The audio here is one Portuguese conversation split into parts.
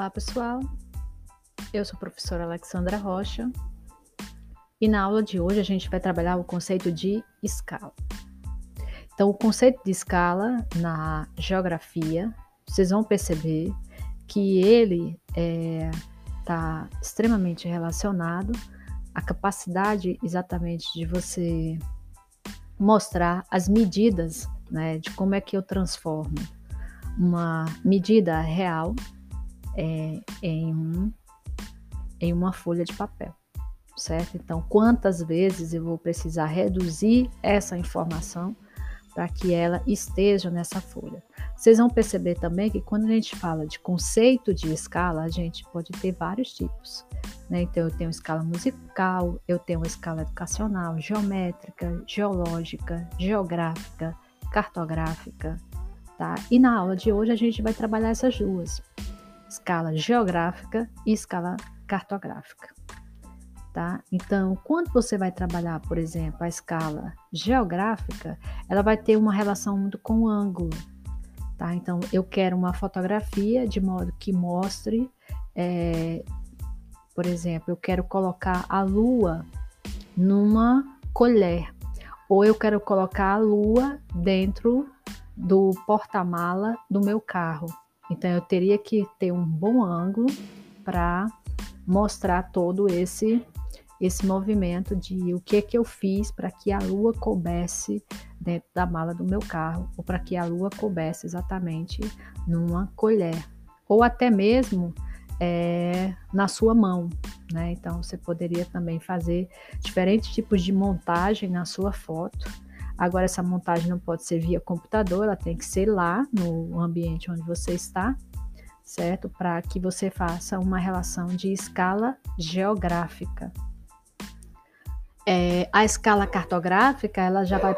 Olá, pessoal. Eu sou a professora Alexandra Rocha e na aula de hoje a gente vai trabalhar o conceito de escala. Então, o conceito de escala na geografia, vocês vão perceber que ele está é, tá extremamente relacionado à capacidade exatamente de você mostrar as medidas né, de como é que eu transformo uma medida real é, em, um, em uma folha de papel, certo? Então, quantas vezes eu vou precisar reduzir essa informação para que ela esteja nessa folha? Vocês vão perceber também que quando a gente fala de conceito de escala, a gente pode ter vários tipos. Né? Então, eu tenho escala musical, eu tenho escala educacional, geométrica, geológica, geográfica, cartográfica, tá? E na aula de hoje a gente vai trabalhar essas duas escala geográfica e escala cartográfica. Tá? Então, quando você vai trabalhar, por exemplo, a escala geográfica, ela vai ter uma relação muito com o ângulo. Tá? Então, eu quero uma fotografia de modo que mostre, é, por exemplo, eu quero colocar a lua numa colher, ou eu quero colocar a lua dentro do porta-mala do meu carro. Então eu teria que ter um bom ângulo para mostrar todo esse esse movimento de o que que eu fiz para que a lua coubesse dentro da mala do meu carro ou para que a lua coubesse exatamente numa colher ou até mesmo é, na sua mão, né? Então você poderia também fazer diferentes tipos de montagem na sua foto Agora, essa montagem não pode ser via computador, ela tem que ser lá no ambiente onde você está, certo? Para que você faça uma relação de escala geográfica. É, a escala cartográfica, ela já vai,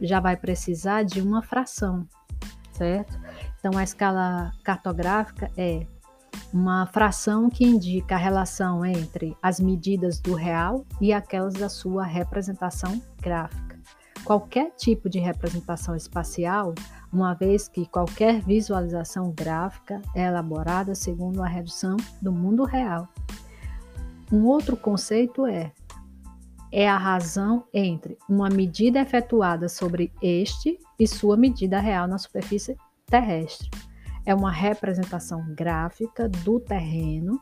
já vai precisar de uma fração, certo? Então, a escala cartográfica é uma fração que indica a relação entre as medidas do real e aquelas da sua representação gráfica qualquer tipo de representação espacial, uma vez que qualquer visualização gráfica é elaborada segundo a redução do mundo real. Um outro conceito é é a razão entre uma medida efetuada sobre este e sua medida real na superfície terrestre. É uma representação gráfica do terreno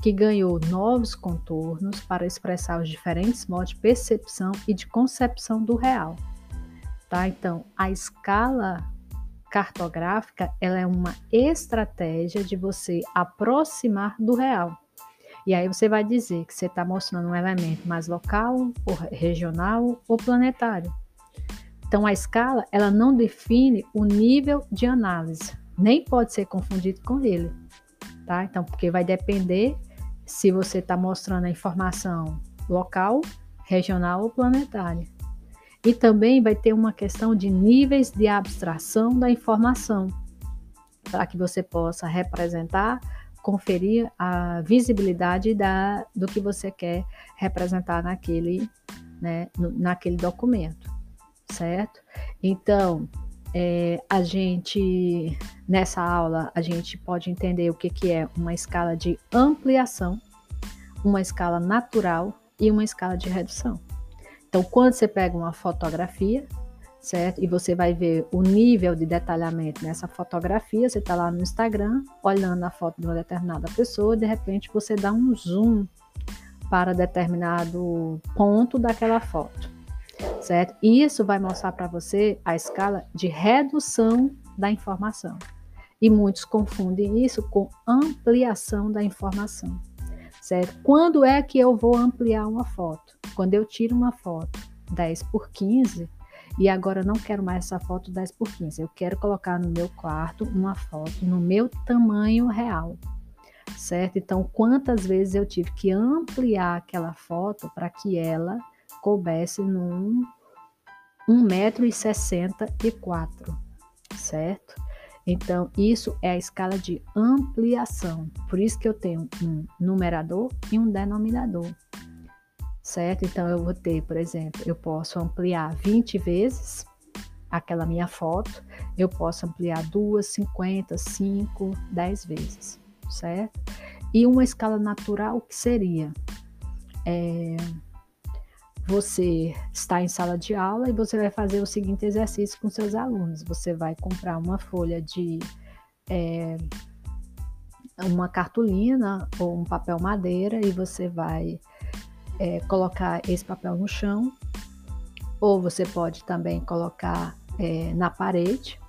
que ganhou novos contornos para expressar os diferentes modos de percepção e de concepção do real. Tá? Então, a escala cartográfica ela é uma estratégia de você aproximar do real. E aí você vai dizer que você está mostrando um elemento mais local, ou regional ou planetário. Então a escala ela não define o nível de análise, nem pode ser confundido com ele, tá? Então porque vai depender se você está mostrando a informação local, regional ou planetária. E também vai ter uma questão de níveis de abstração da informação, para que você possa representar, conferir a visibilidade da, do que você quer representar naquele, né, naquele documento, certo? Então, é, a gente, nessa aula, a gente pode entender o que, que é uma escala de ampliação, uma escala natural e uma escala de redução. Então, quando você pega uma fotografia, certo? E você vai ver o nível de detalhamento nessa fotografia, você está lá no Instagram, olhando a foto de uma determinada pessoa, de repente você dá um zoom para determinado ponto daquela foto certo? Isso vai mostrar para você a escala de redução da informação. E muitos confundem isso com ampliação da informação, certo? Quando é que eu vou ampliar uma foto? Quando eu tiro uma foto 10 por 15 e agora eu não quero mais essa foto 10 por 15, eu quero colocar no meu quarto uma foto no meu tamanho real, certo? Então, quantas vezes eu tive que ampliar aquela foto para que ela coubesse num 1,64m, certo? Então, isso é a escala de ampliação. Por isso que eu tenho um numerador e um denominador, certo? Então, eu vou ter, por exemplo, eu posso ampliar 20 vezes aquela minha foto, eu posso ampliar duas, 50, 5, 10 vezes, certo? E uma escala natural que seria é, você está em sala de aula e você vai fazer o seguinte exercício com seus alunos. Você vai comprar uma folha de é, uma cartolina ou um papel madeira e você vai é, colocar esse papel no chão, ou você pode também colocar é, na parede,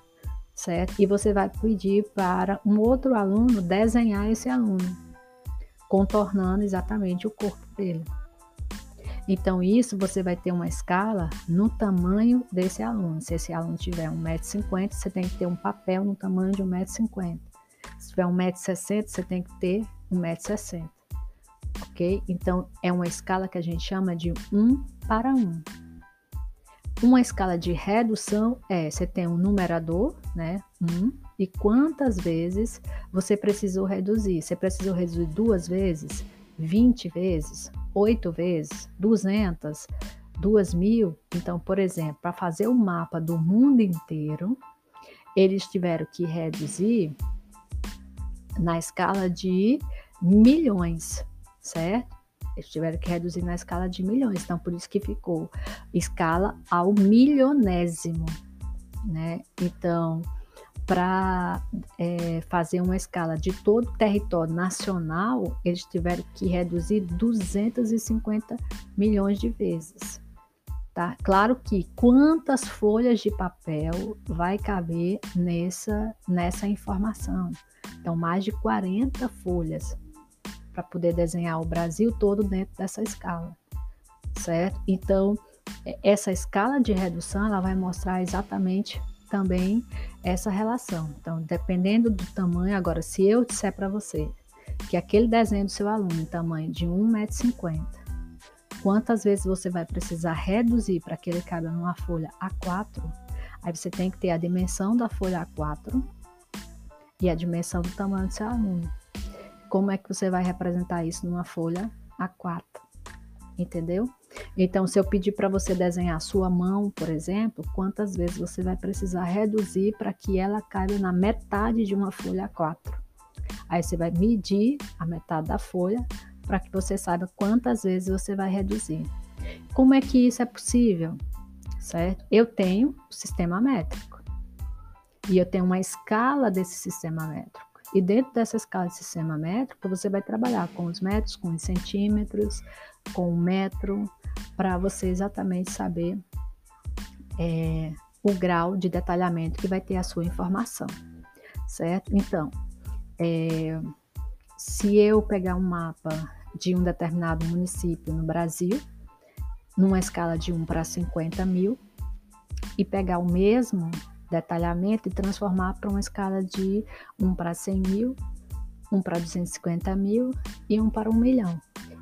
certo? E você vai pedir para um outro aluno desenhar esse aluno, contornando exatamente o corpo dele. Então, isso você vai ter uma escala no tamanho desse aluno. Se esse aluno tiver 1,50m, você tem que ter um papel no tamanho de 1,50m. Se tiver 1,60m, você tem que ter 1,60m. Ok? Então, é uma escala que a gente chama de 1 para 1. Uma escala de redução é, você tem um numerador, né, 1, e quantas vezes você precisou reduzir? Você precisou reduzir duas vezes? 20 vezes, 8 vezes, 200, 2 mil. Então, por exemplo, para fazer o mapa do mundo inteiro, eles tiveram que reduzir na escala de milhões, certo? Eles tiveram que reduzir na escala de milhões, então por isso que ficou escala ao milionésimo, né? Então, para é, fazer uma escala de todo o território nacional, eles tiveram que reduzir 250 milhões de vezes. Tá? Claro que quantas folhas de papel vai caber nessa, nessa informação? Então, mais de 40 folhas para poder desenhar o Brasil todo dentro dessa escala, certo? Então, essa escala de redução ela vai mostrar exatamente também essa relação. Então, dependendo do tamanho, agora, se eu disser para você que aquele desenho do seu aluno em tamanho de 1,50m, quantas vezes você vai precisar reduzir para que ele caiba numa folha A4? Aí você tem que ter a dimensão da folha A4 e a dimensão do tamanho do seu aluno. Como é que você vai representar isso numa folha A4? Entendeu? Então, se eu pedir para você desenhar a sua mão, por exemplo, quantas vezes você vai precisar reduzir para que ela caiba na metade de uma folha A4? Aí você vai medir a metade da folha para que você saiba quantas vezes você vai reduzir. Como é que isso é possível? Certo? Eu tenho o sistema métrico e eu tenho uma escala desse sistema métrico. E dentro dessa escala de sistema métrico, você vai trabalhar com os metros, com os centímetros, com o metro, para você exatamente saber é, o grau de detalhamento que vai ter a sua informação, certo? Então, é, se eu pegar um mapa de um determinado município no Brasil, numa escala de 1 para 50 mil, e pegar o mesmo detalhamento e transformar para uma escala de 1 para 100 mil, 1 para 250 mil e 1 para 1 milhão.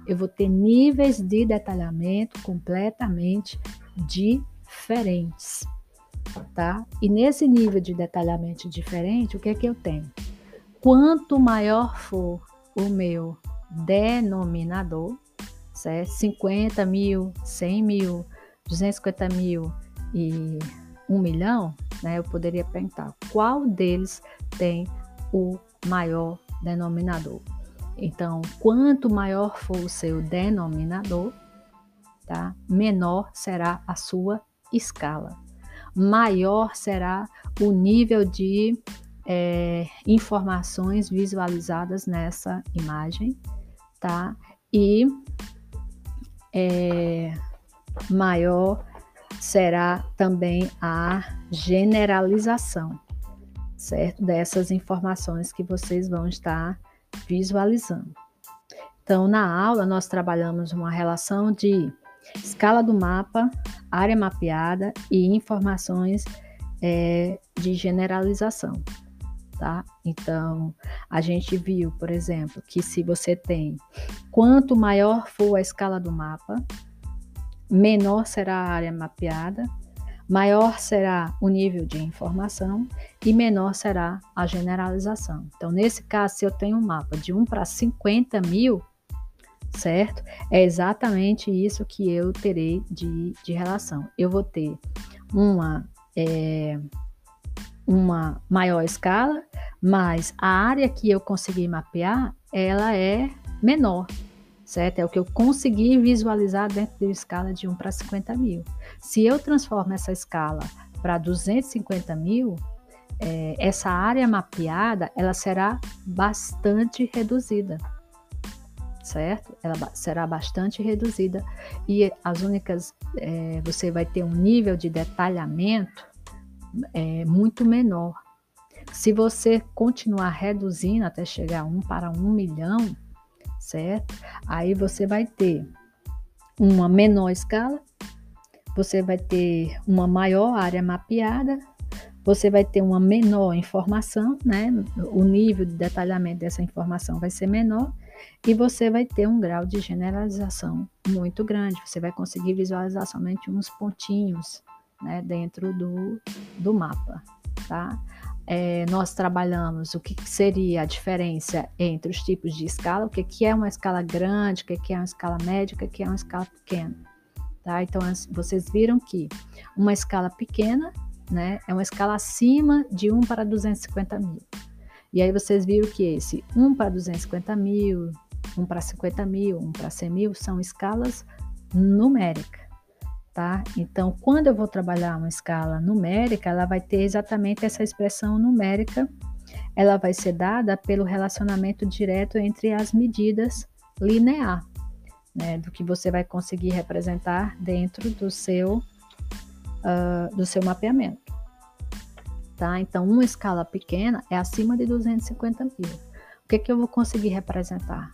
Eu vou ter níveis de detalhamento completamente diferentes, tá? E nesse nível de detalhamento diferente, o que é que eu tenho? Quanto maior for o meu denominador, certo? 50 mil, 100 mil, 250 mil e 1 milhão, né, eu poderia perguntar qual deles tem o maior denominador. Então, quanto maior for o seu denominador, tá, menor será a sua escala. Maior será o nível de é, informações visualizadas nessa imagem, tá? E é, maior será também a generalização, certo? Dessas informações que vocês vão estar visualizando. Então, na aula, nós trabalhamos uma relação de escala do mapa, área mapeada e informações é, de generalização. Tá? Então, a gente viu, por exemplo, que se você tem quanto maior for a escala do mapa, menor será a área mapeada, maior será o nível de informação e menor será a generalização. Então, nesse caso, se eu tenho um mapa de 1 para 50 mil, certo? É exatamente isso que eu terei de, de relação. Eu vou ter uma, é, uma maior escala, mas a área que eu consegui mapear, ela é menor, certo? É o que eu consegui visualizar dentro de uma escala de 1 para 50 mil. Se eu transformo essa escala para 250 mil, é, essa área mapeada, ela será bastante reduzida, certo? Ela será bastante reduzida e as únicas, é, você vai ter um nível de detalhamento é, muito menor. Se você continuar reduzindo até chegar a 1 para 1 milhão, certo? Aí você vai ter uma menor escala, você vai ter uma maior área mapeada, você vai ter uma menor informação, né? O nível de detalhamento dessa informação vai ser menor e você vai ter um grau de generalização muito grande. Você vai conseguir visualizar somente uns pontinhos né, dentro do, do mapa, tá? É, nós trabalhamos o que seria a diferença entre os tipos de escala, o que, é uma escala grande, o que, que é uma escala média, o que, que é uma escala pequena. Tá? Então, vocês viram que uma escala pequena né, é uma escala acima de 1 para 250 mil. E aí vocês viram que esse 1 para 250 mil, 1 para 50 mil, 1 para 100 mil são escalas numéricas tá? Então, quando eu vou trabalhar uma escala numérica, ela vai ter exatamente essa expressão numérica, ela vai ser dada pelo relacionamento direto entre as medidas linear, né, do que você vai conseguir representar dentro do seu, uh, do seu mapeamento. Tá? Então, uma escala pequena é acima de 250 mil. O que, que eu vou conseguir representar?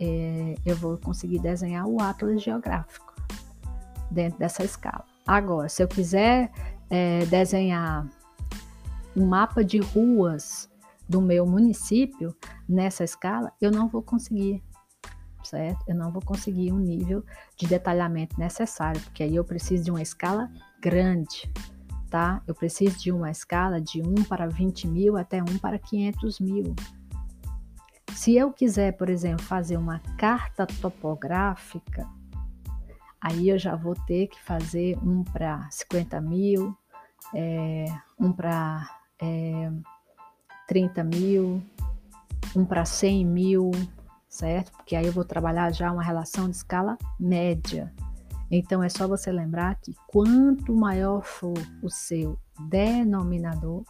É, eu vou conseguir desenhar o atlas geográfico dentro dessa escala. Agora, se eu quiser é, desenhar um mapa de ruas do meu município nessa escala, eu não vou conseguir, certo? Eu não vou conseguir um nível de detalhamento necessário, porque aí eu preciso de uma escala grande, tá? Eu preciso de uma escala de 1 para 20 mil até 1 para 500 mil. Se eu quiser, por exemplo, fazer uma carta topográfica, Aí eu já vou ter que fazer um para 50 mil, é, um para é, 30 mil, um para 100 mil, certo? Porque aí eu vou trabalhar já uma relação de escala média. Então é só você lembrar que quanto maior for o seu denominador,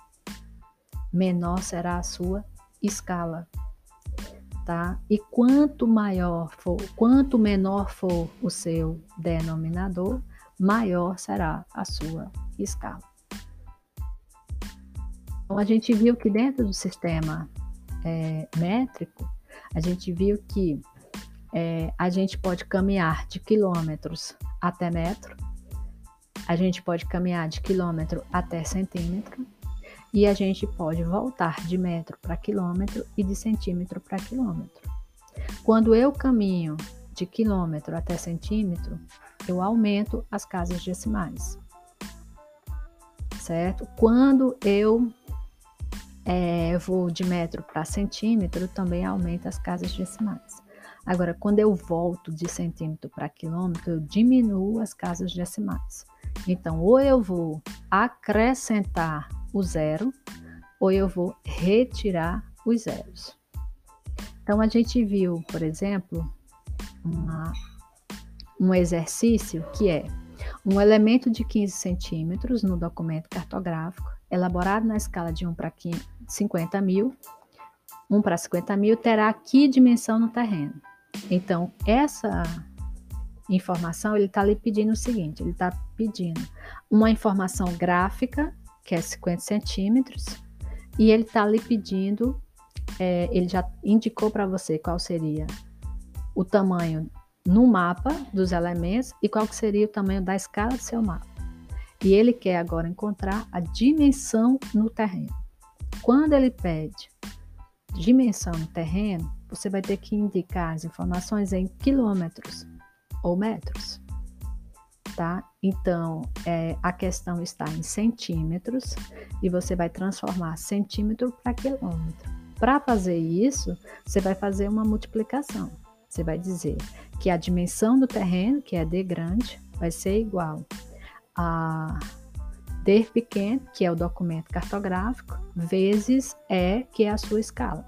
menor será a sua escala tá? E quanto maior for, quanto menor for o seu denominador, maior será a sua escala. Então, a gente viu que dentro do sistema é, métrico, a gente viu que é, a gente pode caminhar de quilômetros até metro, a gente pode caminhar de quilômetro até centímetro, e a gente pode voltar de metro para quilômetro e de centímetro para quilômetro. Quando eu caminho de quilômetro até centímetro, eu aumento as casas decimais, certo? Quando eu é, vou de metro para centímetro, também aumenta as casas decimais. Agora, quando eu volto de centímetro para quilômetro, eu diminuo as casas decimais. Então, ou eu vou acrescentar o zero ou eu vou retirar os zeros. Então, a gente viu, por exemplo, uma, um exercício que é um elemento de 15 centímetros no documento cartográfico, elaborado na escala de 1 para 50 mil, 1 para 50 mil, terá que dimensão no terreno. Então, essa informação, ele está lhe pedindo o seguinte, ele está pedindo uma informação gráfica que é 50 centímetros, e ele está lhe pedindo, é, ele já indicou para você qual seria o tamanho no mapa dos elementos e qual seria o tamanho da escala do seu mapa. E ele quer agora encontrar a dimensão no terreno. Quando ele pede dimensão no terreno, você vai ter que indicar as informações em quilômetros ou metros tá? Então, é, a questão está em centímetros e você vai transformar centímetro para quilômetro. Para fazer isso, você vai fazer uma multiplicação. Você vai dizer que a dimensão do terreno, que é D grande, vai ser igual a D pequeno, que é o documento cartográfico, vezes E, que é a sua escala.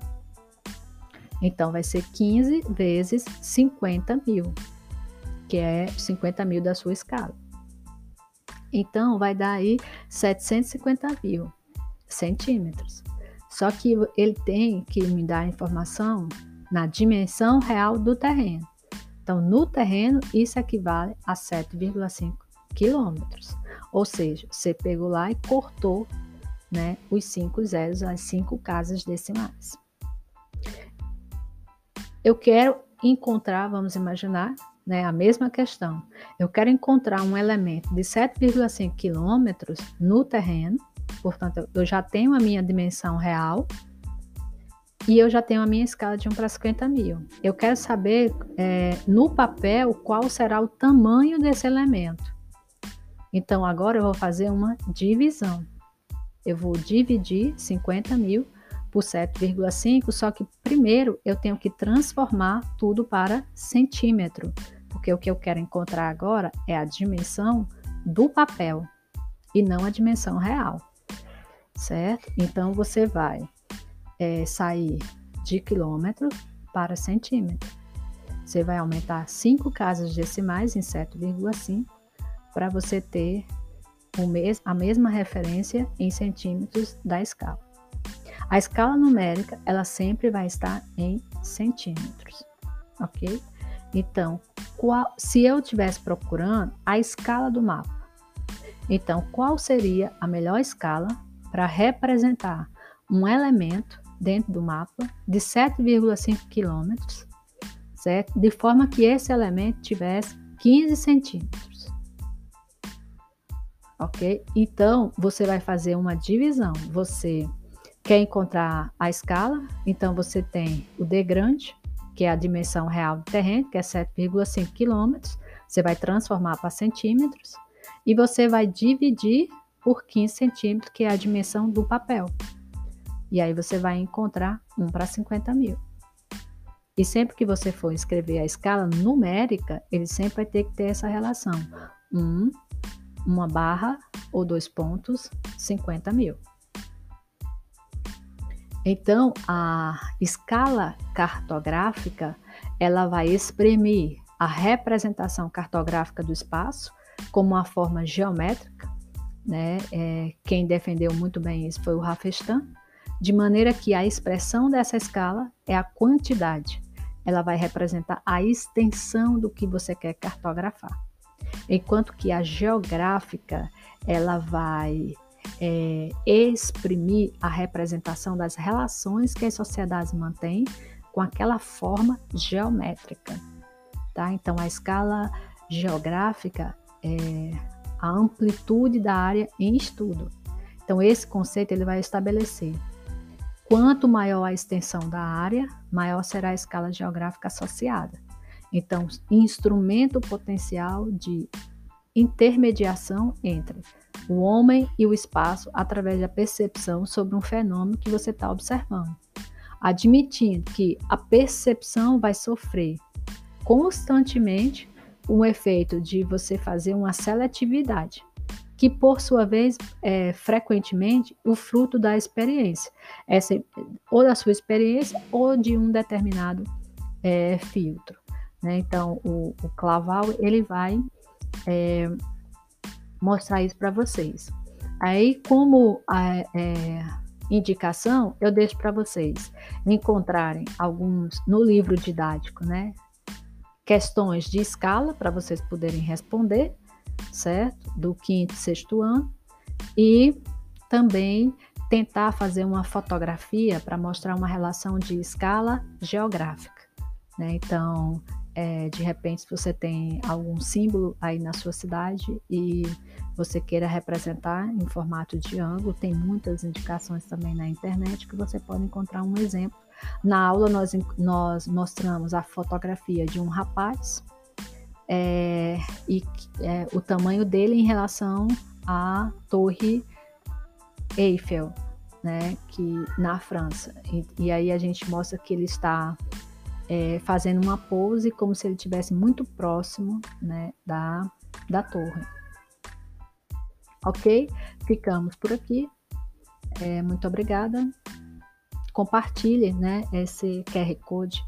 Então, vai ser 15 vezes 50 mil, que é 50 mil da sua escala. Então, vai dar aí 750 mil centímetros. Só que ele tem que me dar informação na dimensão real do terreno. Então, no terreno, isso equivale a 7,5 quilômetros. Ou seja, você pegou lá e cortou né, os cinco zeros, as cinco casas decimais. Eu quero encontrar, vamos imaginar, né, a mesma questão. Eu quero encontrar um elemento de 7,5 quilômetros no terreno, portanto, eu já tenho a minha dimensão real e eu já tenho a minha escala de 1 para 50 mil. Eu quero saber é, no papel qual será o tamanho desse elemento. Então, agora eu vou fazer uma divisão. Eu vou dividir 50 mil por 7,5, só que primeiro eu tenho que transformar tudo para centímetro, porque o que eu quero encontrar agora é a dimensão do papel e não a dimensão real, certo? Então, você vai é, sair de quilômetro para centímetro. Você vai aumentar 5 casas decimais em 7,5 para você ter mes a mesma referência em centímetros da escala. A escala numérica, ela sempre vai estar em centímetros, ok? Então, qual, se eu estivesse procurando a escala do mapa, então qual seria a melhor escala para representar um elemento dentro do mapa de 7,5 quilômetros, certo? De forma que esse elemento tivesse 15 centímetros ok? Então, você vai fazer uma divisão. Você quer encontrar a escala, então você tem o D grande, que é a dimensão real do terreno, que é 7,5 quilômetros. Você vai transformar para centímetros e você vai dividir por 15 centímetros, que é a dimensão do papel. E aí você vai encontrar 1 para 50 mil. E sempre que você for escrever a escala numérica, ele sempre vai ter que ter essa relação. 1 uma barra ou dois pontos, 50 mil. Então, a escala cartográfica ela vai exprimir a representação cartográfica do espaço como uma forma geométrica, né? É, quem defendeu muito bem isso foi o Rafestan, de maneira que a expressão dessa escala é a quantidade. Ela vai representar a extensão do que você quer cartografar enquanto que a geográfica ela vai é, exprimir a representação das relações que as sociedades mantêm com aquela forma geométrica, tá? Então a escala geográfica é a amplitude da área em estudo. Então esse conceito ele vai estabelecer quanto maior a extensão da área, maior será a escala geográfica associada. Então, instrumento potencial de intermediação entre o homem e o espaço através da percepção sobre um fenômeno que você está observando, admitindo que a percepção vai sofrer constantemente um efeito de você fazer uma seletividade, que por sua vez é frequentemente o fruto da experiência, essa, ou da sua experiência ou de um determinado é, filtro. Né? Então, o, o Claval ele vai é, mostrar isso para vocês. Aí, como a, é, indicação, eu deixo para vocês encontrarem alguns no livro didático, né? Questões de escala para vocês poderem responder, certo? Do quinto e sexto ano. E também tentar fazer uma fotografia para mostrar uma relação de escala geográfica. Né? Então, é, de repente, se você tem algum símbolo aí na sua cidade e você queira representar em formato de ângulo, tem muitas indicações também na internet que você pode encontrar um exemplo. Na aula, nós, nós mostramos a fotografia de um rapaz é, e é, o tamanho dele em relação à Torre Eiffel, né, que na França. E, e aí a gente mostra que ele está é, fazendo uma pose como se ele estivesse muito próximo né, da, da torre. Ok? Ficamos por aqui. É, muito obrigada. Compartilhe né, esse QR Code